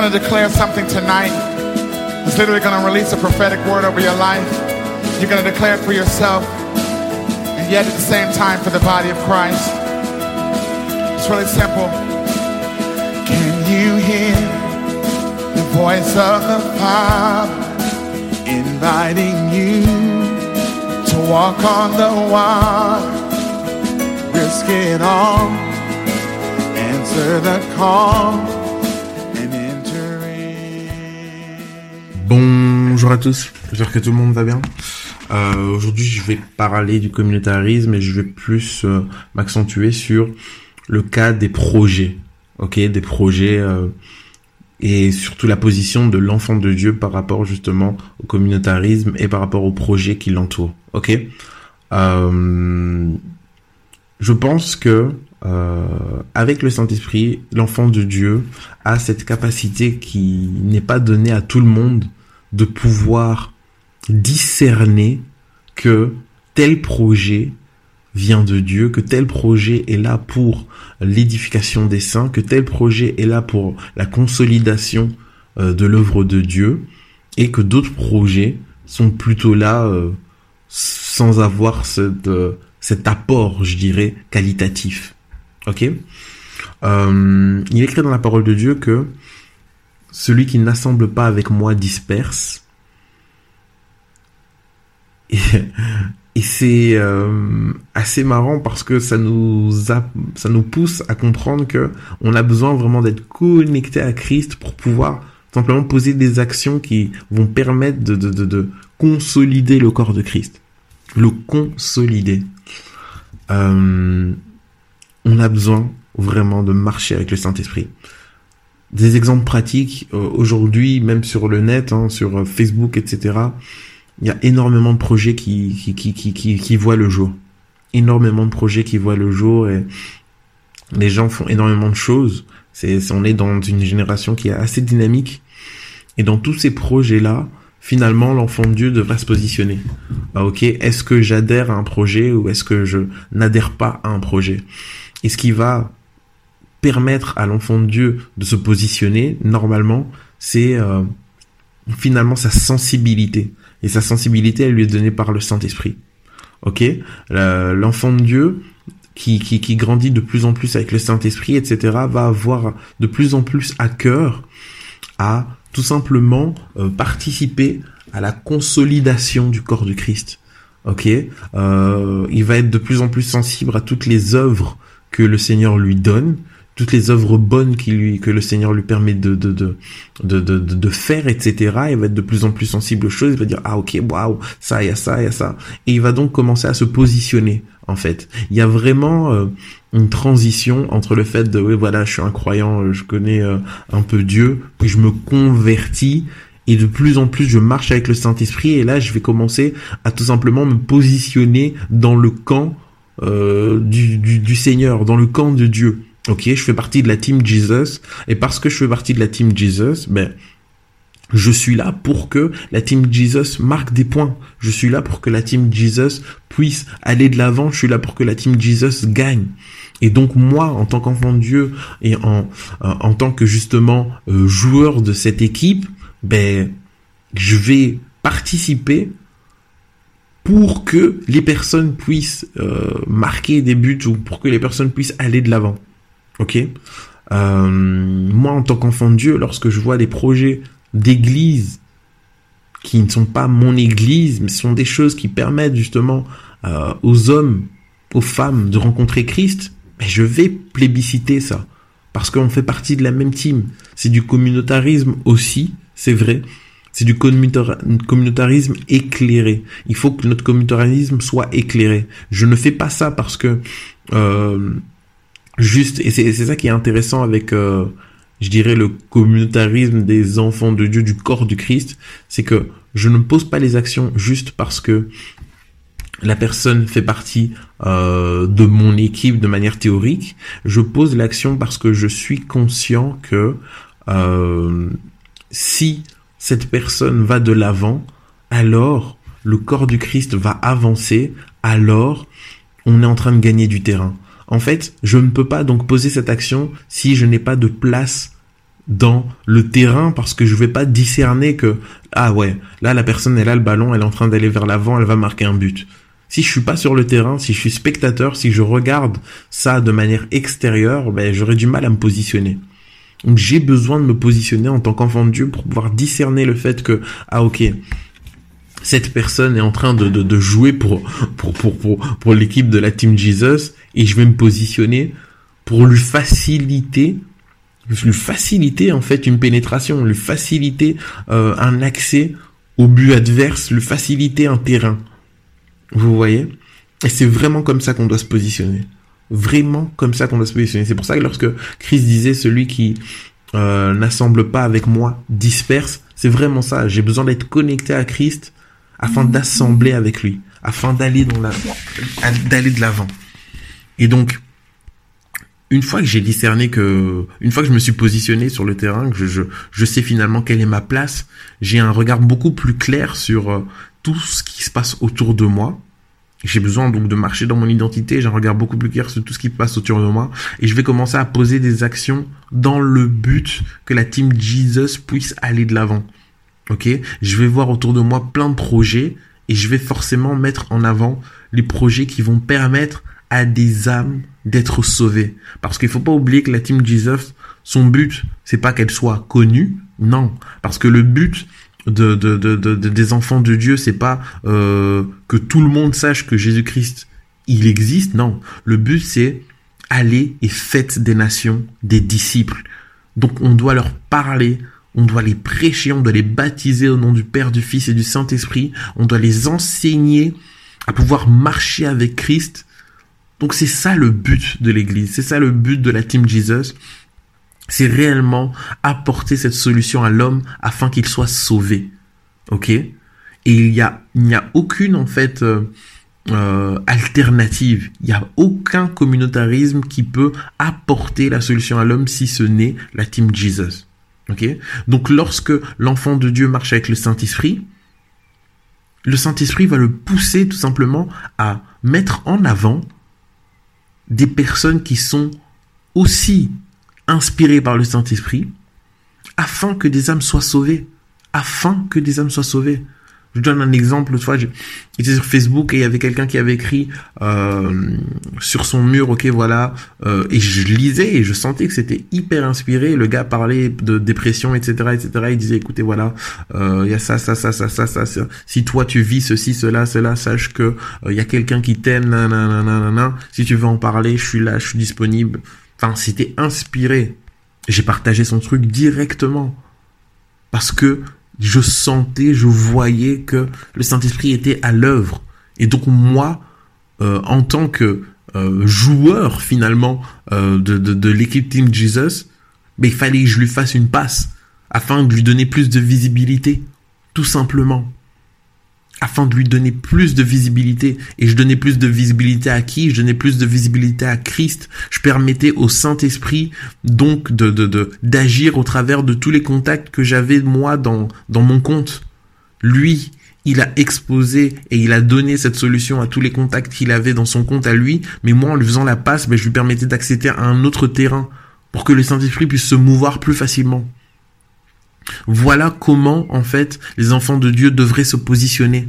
going to declare something tonight. It's literally going to release a prophetic word over your life. You're going to declare it for yourself, and yet at the same time for the body of Christ. It's really simple. Can you hear the voice of the Father inviting you to walk on the water? Risk it all. Answer the call Bonjour à tous, j'espère que tout le monde va bien. Euh, Aujourd'hui, je vais parler du communautarisme et je vais plus euh, m'accentuer sur le cas des projets, ok, des projets euh, et surtout la position de l'enfant de Dieu par rapport justement au communautarisme et par rapport aux projets qui l'entourent, ok. Je pense que avec le Saint-Esprit, l'enfant de Dieu a cette capacité qui n'est pas donnée à tout le monde de pouvoir discerner que tel projet vient de Dieu, que tel projet est là pour l'édification des saints, que tel projet est là pour la consolidation euh, de l'œuvre de Dieu, et que d'autres projets sont plutôt là euh, sans avoir cette, euh, cet apport, je dirais, qualitatif. Ok? Il est écrit dans la parole de Dieu que celui qui n'assemble pas avec moi disperse. Et, c'est euh, assez marrant parce que ça nous ça nous pousse à comprendre que on a besoin vraiment d'être connecté à Christ pour pouvoir simplement poser des actions qui vont permettre de, de, de, de consolider le corps de Christ. Le consolider. Euh, on a besoin vraiment de marcher avec le Saint-Esprit. Des exemples pratiques, euh, aujourd'hui, même sur le net, hein, sur euh, Facebook, etc., il y a énormément de projets qui, qui, qui, qui, qui, qui voient le jour. Énormément de projets qui voient le jour et les gens font énormément de choses. C'est, on est dans une génération qui est assez dynamique. Et dans tous ces projets-là, finalement, l'enfant de Dieu devrait se positionner. Ah, ok, est-ce que j'adhère à un projet ou est-ce que je n'adhère pas à un projet? Et ce qui va permettre à l'enfant de Dieu de se positionner, normalement, c'est euh, finalement sa sensibilité. Et sa sensibilité, elle lui est donnée par le Saint-Esprit. Ok? L'enfant de Dieu qui, qui, qui grandit de plus en plus avec le Saint-Esprit, etc., va avoir de plus en plus à cœur à tout simplement euh, participer à la consolidation du corps du Christ. Ok, euh, il va être de plus en plus sensible à toutes les œuvres que le Seigneur lui donne, toutes les œuvres bonnes qui lui que le Seigneur lui permet de de de de de, de, faire, etc. Il va être de plus en plus sensible aux choses. Il va dire ah ok waouh ça il y a ça il y a ça et il va donc commencer à se positionner en fait. Il y a vraiment euh, une transition entre le fait de oui voilà je suis un croyant, euh, je connais euh, un peu Dieu, puis je me convertis et de plus en plus je marche avec le Saint-Esprit et là je vais commencer à tout simplement me positionner dans le camp euh, du, du, du Seigneur, dans le camp de Dieu. Ok, je fais partie de la team Jesus et parce que je fais partie de la team Jesus, ben je suis là pour que la team Jesus marque des points. Je suis là pour que la team Jesus puisse aller de l'avant. Je suis là pour que la team Jesus gagne. Et donc moi, en tant qu'enfant de Dieu et en, en, en tant que justement euh, joueur de cette équipe, ben je vais participer pour que les personnes puissent euh, marquer des buts ou pour que les personnes puissent aller de l'avant. Ok Euh, Moi, en tant qu'enfant de Dieu, lorsque je vois des projets d'église qui ne sont pas mon église, mais sont des choses qui permettent justement euh, aux hommes, aux femmes de rencontrer Christ, ben, je vais plébisciter ça. Parce qu'on fait partie de la même team. C'est du communautarisme aussi, c'est vrai. C'est du communautar- communautarisme éclairé. Il faut que notre communautarisme soit éclairé. Je ne fais pas ça parce que euh, juste, et c'est ça qui est intéressant avec, euh, je dirais, le communautarisme des enfants de Dieu, du corps du Christ, c'est que je ne pose pas les actions juste parce que la personne fait partie euh, de mon équipe de manière théorique. Je pose l'action parce que je suis conscient que euh, si cette personne va de l'avant, alors le corps du Christ va avancer, alors on est en train de gagner du terrain. En fait, je ne peux pas donc poser cette action si je n'ai pas de place dans le terrain parce que je vais pas discerner que ah ouais, là la personne elle a le ballon, elle est en train d'aller vers l'avant, elle va marquer un but. Si je suis pas sur le terrain, si je suis spectateur, si je regarde ça de manière extérieure, ben j'aurais du mal à me positionner. Donc j'ai besoin de me positionner en tant qu'enfant de Dieu pour pouvoir discerner le fait que ah ok cette personne est en train de, de, de jouer pour pour pour pour, pour l'équipe de la team Jesus et je vais me positionner pour lui faciliter lui faciliter en fait une pénétration, lui faciliter euh, un accès au but adverse, lui faciliter un terrain. Vous voyez? Et c'est vraiment comme ça qu'on doit se positionner. Vraiment comme ça qu'on doit se positionner. C'est pour ça que lorsque Christ disait celui qui euh, n'assemble pas avec moi disperse, c'est vraiment ça. J'ai besoin d'être connecté à Christ afin d'assembler avec lui, afin d'aller dans la, d'aller de l'avant. Et donc, une fois que j'ai discerné que, une fois que je me suis positionné sur le terrain, que je, je, sais finalement quelle est ma place, j'ai un regard beaucoup plus clair sur euh, tout ce qui se passe autour de moi. J'ai besoin donc de marcher dans mon identité, j'ai un regard beaucoup plus clair sur tout ce qui se passe autour de moi, et je vais commencer à poser des actions dans le but que la team Jesus puisse aller de l'avant. Ok? Je vais voir autour de moi plein de projets, et je vais forcément mettre en avant les projets qui vont permettre à des âmes d'être sauvées. Parce qu'il faut pas oublier que la team Jesus, son but, c'est pas qu'elle soit connue, non. Parce que le but de, de, de, de des enfants de Dieu, c'est pas euh, que tout le monde sache que Jésus-Christ, il existe, non. Le but, c'est aller et faites des nations, des disciples. Donc on doit leur parler, on doit les prêcher, on doit les baptiser au nom du Père, du Fils et du Saint-Esprit, on doit les enseigner à pouvoir marcher avec Christ donc c'est ça le but de l'Église, c'est ça le but de la Team Jesus. C'est réellement apporter cette solution à l'homme afin qu'il soit sauvé. Ok? Et il y a, il n'y a aucune en fait euh, euh, alternative. Il n'y a aucun communautarisme qui peut apporter la solution à l'homme si ce n'est la Team Jesus. Donc lorsque l'enfant de Dieu marche avec le Saint-Esprit, le Saint-Esprit va le pousser tout simplement à mettre en avant des personnes qui sont aussi inspirées par le Saint-Esprit, afin que des âmes soient sauvées. Afin que des âmes soient sauvées. Je donne un exemple. Une fois, j'étais sur Facebook et il y avait quelqu'un qui avait écrit euh, sur son mur, ok, voilà, euh, et je lisais et je sentais que c'était hyper inspiré. Le gars parlait de dépression, etc., etc. Il disait, écoutez, voilà, euh, il y a ça, ça, ça, ça, ça, ça, ça. Si toi tu vis ceci, cela, cela, sache que il y a quelqu'un qui t'aime, nanana. Si tu veux en parler, je suis là, je suis disponible. Enfin, c'était inspiré. J'ai partagé son truc directement parce que je sentais, je voyais que le Saint-Esprit était à l'œuvre. Et donc moi, euh, en tant que euh, joueur finalement euh, de, de, de l'équipe Team Jesus, mais il fallait que je lui fasse une passe afin de lui donner plus de visibilité, tout simplement afin de lui donner plus de visibilité. Et je donnais plus de visibilité à qui? Je donnais plus de visibilité à Christ. Je permettais au Saint-Esprit donc de, de, d'agir au travers de tous les contacts que j'avais moi dans, dans mon compte. Lui, il a exposé et il a donné cette solution à tous les contacts qu'il avait dans son compte à lui. Mais moi, en lui faisant la passe, ben, je lui permettais d'accéder à un autre terrain pour que le Saint-Esprit puisse se mouvoir plus facilement. Voilà comment, en fait, les enfants de Dieu devraient se positionner.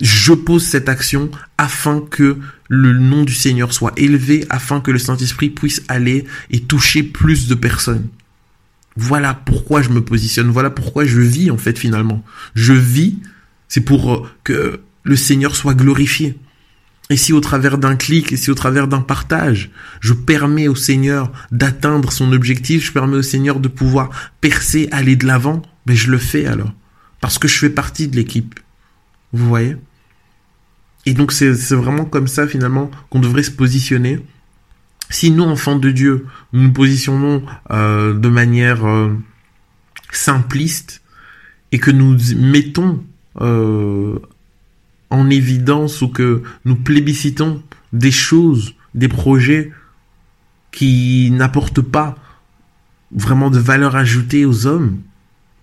Je pose cette action afin que le nom du Seigneur soit élevé, afin que le Saint-Esprit puisse aller et toucher plus de personnes. Voilà pourquoi je me positionne, voilà pourquoi je vis en fait finalement. Je vis, c'est pour que le Seigneur soit glorifié. Et si au travers d'un clic, et si au travers d'un partage, je permets au Seigneur d'atteindre son objectif, je permets au Seigneur de pouvoir percer, aller de l'avant, mais je le fais alors. Parce que je fais partie de l'équipe. Vous voyez? Et donc c'est vraiment comme ça finalement qu'on devrait se positionner. Si nous, enfants de Dieu, nous nous positionnons euh, de manière euh, simpliste et que nous mettons euh, en évidence ou que nous plébiscitons des choses, des projets qui n'apportent pas vraiment de valeur ajoutée aux hommes,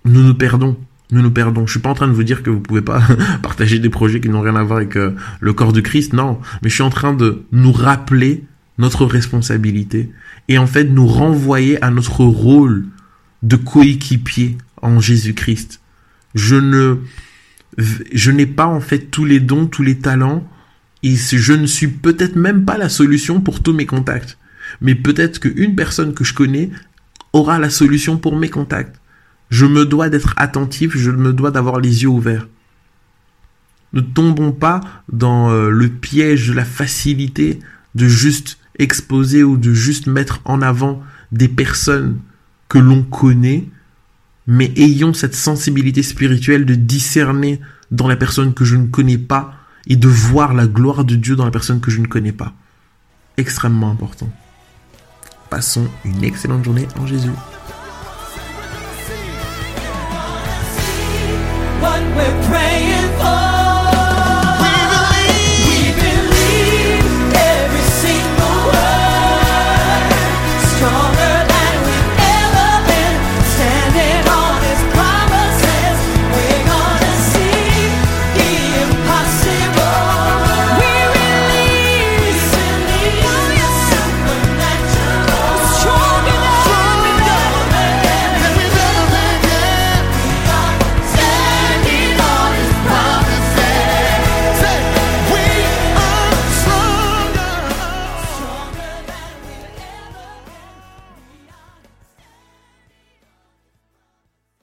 nous nous perdons. Nous nous perdons. Je suis pas en train de vous dire que vous pouvez pas partager des projets qui n'ont rien à voir avec euh, le corps de Christ, non. Mais je suis en train de nous rappeler notre responsabilité et en fait nous renvoyer à notre rôle de coéquipier en Jésus-Christ. Je ne, je n'ai pas en fait tous les dons, tous les talents et je ne suis peut-être même pas la solution pour tous mes contacts. Mais peut-être qu'une personne que je connais aura la solution pour mes contacts. Je me dois d'être attentif, je me dois d'avoir les yeux ouverts. Ne tombons pas dans euh, le piège de la facilité de juste exposer ou de juste mettre en avant des personnes que l'on connaît, mais ayons cette sensibilité spirituelle de discerner dans la personne que je ne connais pas et de voir la gloire de Dieu dans la personne que je ne connais pas. Extrêmement important. Passons une excellente journée en Jésus. what we're praying.